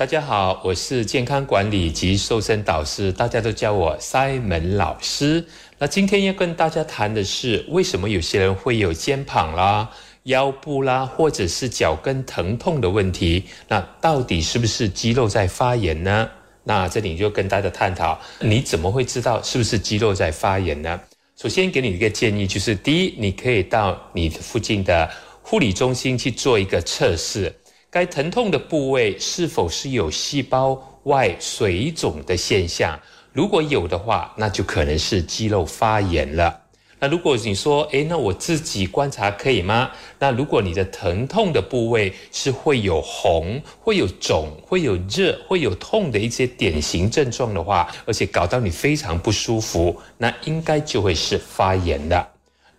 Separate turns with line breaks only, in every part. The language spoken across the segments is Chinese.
大家好，我是健康管理及瘦身导师，大家都叫我 Simon 老师。那今天要跟大家谈的是，为什么有些人会有肩膀啦、腰部啦，或者是脚跟疼痛的问题？那到底是不是肌肉在发炎呢？那这里就跟大家探讨，你怎么会知道是不是肌肉在发炎呢？首先给你一个建议，就是第一，你可以到你附近的护理中心去做一个测试，该疼痛的部位是否是有细胞外水肿的现象，如果有的话，那就可能是肌肉发炎了。那如果你说，诶，那我自己观察可以吗？那如果你的疼痛的部位是会有红、会有肿、会有热、会有痛的一些典型症状的话，而且搞到你非常不舒服，那应该就会是发炎的。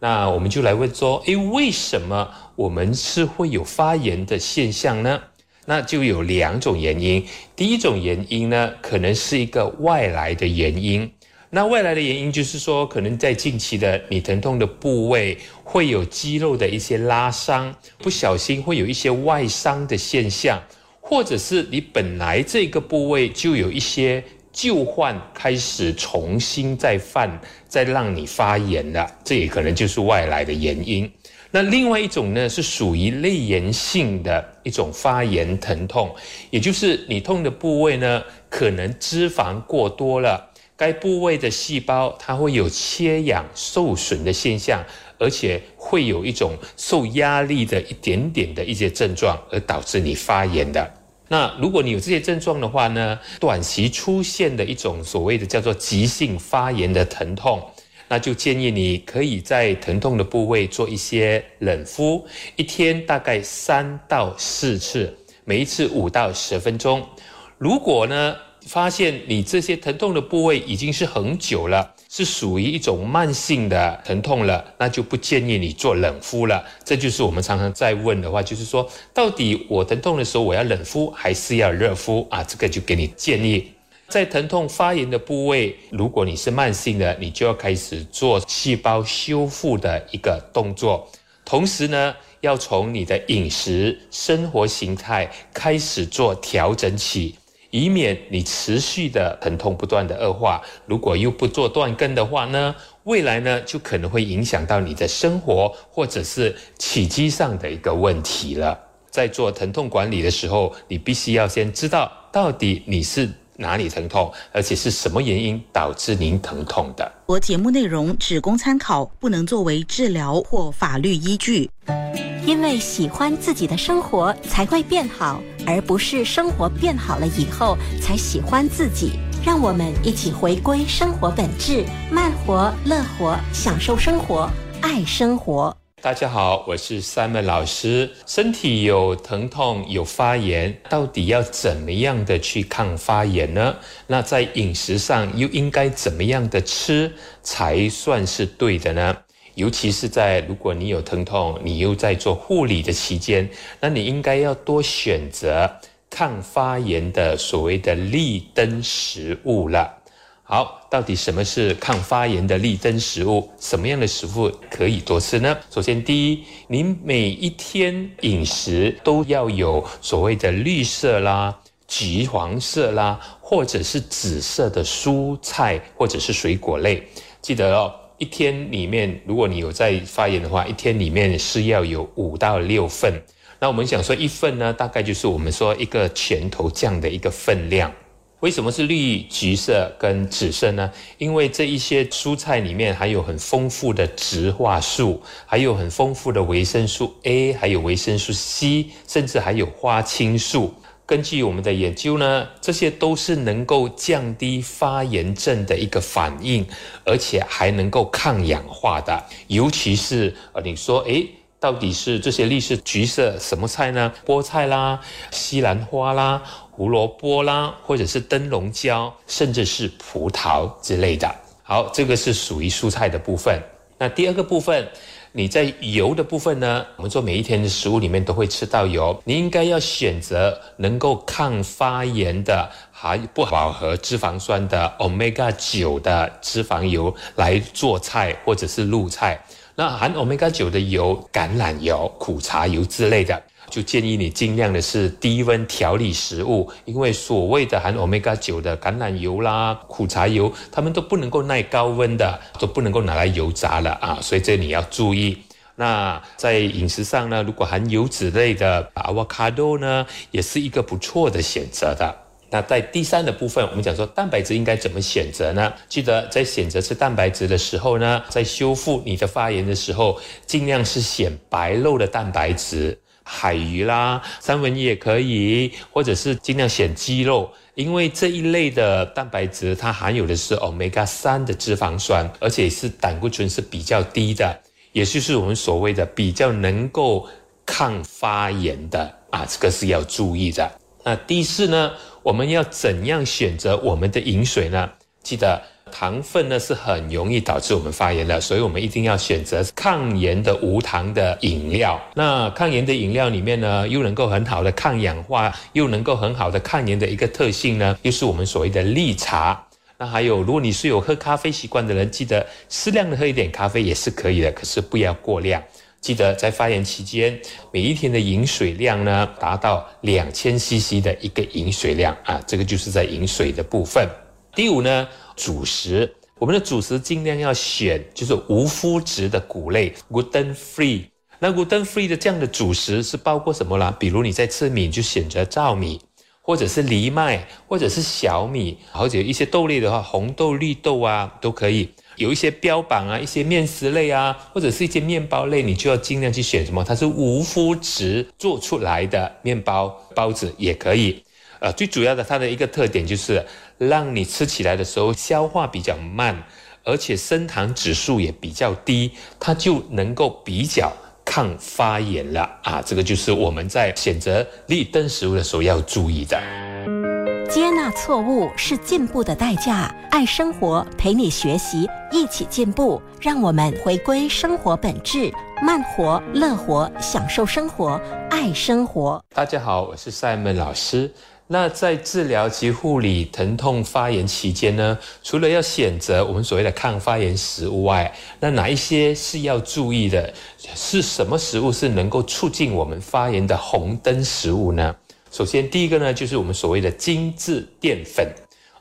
那我们就来问说，诶，为什么我们是会有发炎的现象呢？那就有两种原因。第一种原因呢，可能是一个外来的原因。那外来的原因就是说，可能在近期的你疼痛的部位会有肌肉的一些拉伤，不小心会有一些外伤的现象，或者是你本来这个部位就有一些旧患开始重新再犯，再让你发炎了，这也可能就是外来的原因。那另外一种呢，是属于内源性的一种发炎疼痛，也就是你痛的部位呢，可能脂肪过多了。该部位的细胞它会有缺氧受损的现象，而且会有一种受压力的一点点的一些症状，而导致你发炎的。那如果你有这些症状的话呢，短期出现的一种所谓的叫做急性发炎的疼痛，那就建议你可以在疼痛的部位做一些冷敷，一天大概三到四次，每一次五到十分钟。如果呢？发现你这些疼痛的部位已经是很久了，是属于一种慢性的疼痛了，那就不建议你做冷敷了。这就是我们常常在问的话，就是说，到底我疼痛的时候我要冷敷还是要热敷啊？这个就给你建议，在疼痛发炎的部位，如果你是慢性的，你就要开始做细胞修复的一个动作，同时呢，要从你的饮食生活形态开始做调整起。以免你持续的疼痛不断的恶化，如果又不做断根的话呢，未来呢就可能会影响到你的生活或者是起居上的一个问题了。在做疼痛管理的时候，你必须要先知道到底你是哪里疼痛，而且是什么原因导致您疼痛的。
我节目内容只供参考，不能作为治疗或法律依据。
因为喜欢自己的生活才会变好，而不是生活变好了以后才喜欢自己。让我们一起回归生活本质，慢活、乐活，享受生活，爱生活。
大家好，我是 Simon 老师。身体有疼痛、有发炎，到底要怎么样的去抗发炎呢？那在饮食上又应该怎么样的吃才算是对的呢？尤其是在如果你有疼痛，你又在做护理的期间，那你应该要多选择抗发炎的所谓的立灯食物了。好，到底什么是抗发炎的立灯食物？什么样的食物可以多吃呢？首先，第一，你每一天饮食都要有所谓的绿色啦、橘黄色啦，或者是紫色的蔬菜或者是水果类，记得哦。一天里面，如果你有在发炎的话，一天里面是要有五到六份。那我们想说，一份呢，大概就是我们说一个拳头这样的一个分量。为什么是绿、橘色跟紫色呢？因为这一些蔬菜里面含有很丰富的植化素，还有很丰富的维生素 A，还有维生素 C，甚至还有花青素。根据我们的研究呢，这些都是能够降低发炎症的一个反应，而且还能够抗氧化的。尤其是呃，你说，诶，到底是这些绿色、橘色什么菜呢？菠菜啦、西兰花啦、胡萝卜啦，或者是灯笼椒，甚至是葡萄之类的。好，这个是属于蔬菜的部分。那第二个部分。你在油的部分呢？我们说每一天的食物里面都会吃到油，你应该要选择能够抗发炎的，还不饱和脂肪酸的 omega 九的脂肪油来做菜或者是入菜。那含 omega 九的油，橄榄油、苦茶油之类的。就建议你尽量的是低温调理食物，因为所谓的含 omega 九的橄榄油啦、苦茶油，它们都不能够耐高温的，都不能够拿来油炸了啊，所以这你要注意。那在饮食上呢，如果含油脂类的 avocado 呢，也是一个不错的选择的。那在第三的部分，我们讲说蛋白质应该怎么选择呢？记得在选择吃蛋白质的时候呢，在修复你的发炎的时候，尽量是选白肉的蛋白质，海鱼啦、三文鱼也可以，或者是尽量选鸡肉，因为这一类的蛋白质它含有的是 omega 三的脂肪酸，而且是胆固醇是比较低的，也就是我们所谓的比较能够抗发炎的啊，这个是要注意的。那第四呢？我们要怎样选择我们的饮水呢？记得糖分呢是很容易导致我们发炎的，所以我们一定要选择抗炎的无糖的饮料。那抗炎的饮料里面呢，又能够很好的抗氧化，又能够很好的抗炎的一个特性呢，又是我们所谓的绿茶。那还有，如果你是有喝咖啡习惯的人，记得适量的喝一点咖啡也是可以的，可是不要过量。记得在发炎期间，每一天的饮水量呢，达到两千 CC 的一个饮水量啊，这个就是在饮水的部分。第五呢，主食，我们的主食尽量要选就是无麸质的谷类，gluten free。那 gluten free 的这样的主食是包括什么啦？比如你在吃米，就选择糙米，或者是藜麦，或者是小米，或者一些豆类的话，红豆、绿豆啊都可以。有一些标榜啊，一些面食类啊，或者是一些面包类，你就要尽量去选什么？它是无麸质做出来的面包包子也可以。呃，最主要的它的一个特点就是让你吃起来的时候消化比较慢，而且升糖指数也比较低，它就能够比较抗发炎了啊。这个就是我们在选择立灯食物的时候要注意的。
接纳错误是进步的代价。爱生活，陪你学习，一起进步。让我们回归生活本质，慢活、乐活，享受生活，爱生活。
大家好，我是赛门老师。那在治疗及护理疼痛发炎期间呢，除了要选择我们所谓的抗发炎食物外，那哪一些是要注意的？是什么食物是能够促进我们发炎的红灯食物呢？首先，第一个呢，就是我们所谓的精致淀粉。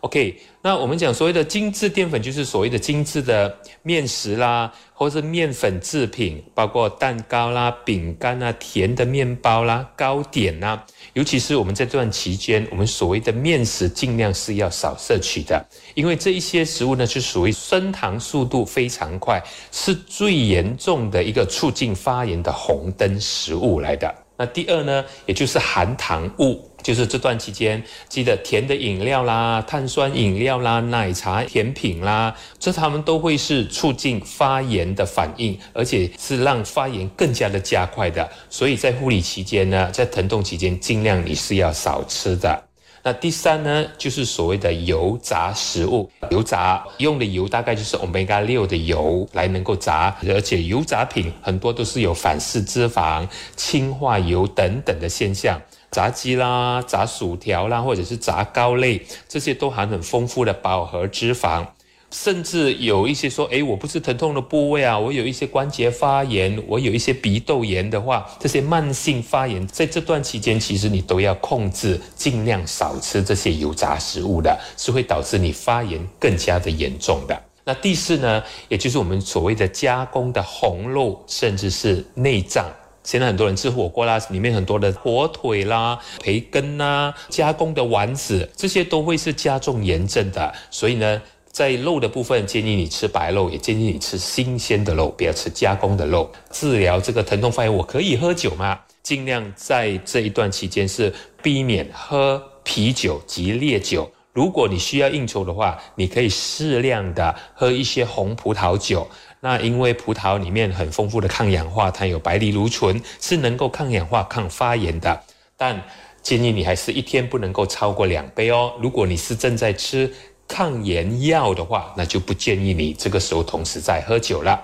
OK，那我们讲所谓的精致淀粉，就是所谓的精致的面食啦，或者是面粉制品，包括蛋糕啦、饼干啊、甜的面包啦、糕点呐。尤其是我们在这段期间，我们所谓的面食尽量是要少摄取的，因为这一些食物呢，是属于升糖速度非常快，是最严重的一个促进发炎的红灯食物来的。那第二呢，也就是含糖物，就是这段期间记得甜的饮料啦、碳酸饮料啦、奶茶、甜品啦，这他们都会是促进发炎的反应，而且是让发炎更加的加快的。所以在护理期间呢，在疼痛期间，尽量你是要少吃的。那第三呢，就是所谓的油炸食物。油炸用的油大概就是 omega 六的油来能够炸，而且油炸品很多都是有反式脂肪、氢化油等等的现象。炸鸡啦、炸薯条啦，或者是炸糕类，这些都含很丰富的饱和脂肪。甚至有一些说，诶，我不是疼痛的部位啊，我有一些关节发炎，我有一些鼻窦炎的话，这些慢性发炎，在这段期间，其实你都要控制，尽量少吃这些油炸食物的，是会导致你发炎更加的严重的。那第四呢，也就是我们所谓的加工的红肉，甚至是内脏，现在很多人吃火锅啦，里面很多的火腿啦、培根啦、加工的丸子，这些都会是加重炎症的，所以呢。在肉的部分，建议你吃白肉，也建议你吃新鲜的肉，不要吃加工的肉。治疗这个疼痛发炎，我可以喝酒吗？尽量在这一段期间是避免喝啤酒及烈酒。如果你需要应酬的话，你可以适量的喝一些红葡萄酒。那因为葡萄里面很丰富的抗氧化，它有白藜芦醇，是能够抗氧化、抗发炎的。但建议你还是一天不能够超过两杯哦。如果你是正在吃，抗炎药的话，那就不建议你这个时候同时在喝酒了。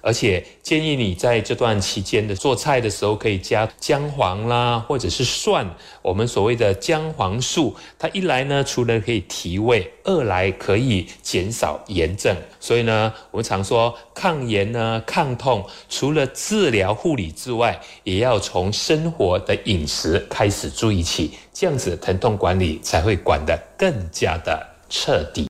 而且建议你在这段期间的做菜的时候可以加姜黄啦，或者是蒜，我们所谓的姜黄素，它一来呢，除了可以提味，二来可以减少炎症。所以呢，我们常说抗炎呢、抗痛，除了治疗护理之外，也要从生活的饮食开始注意起，这样子疼痛管理才会管得更加的彻底。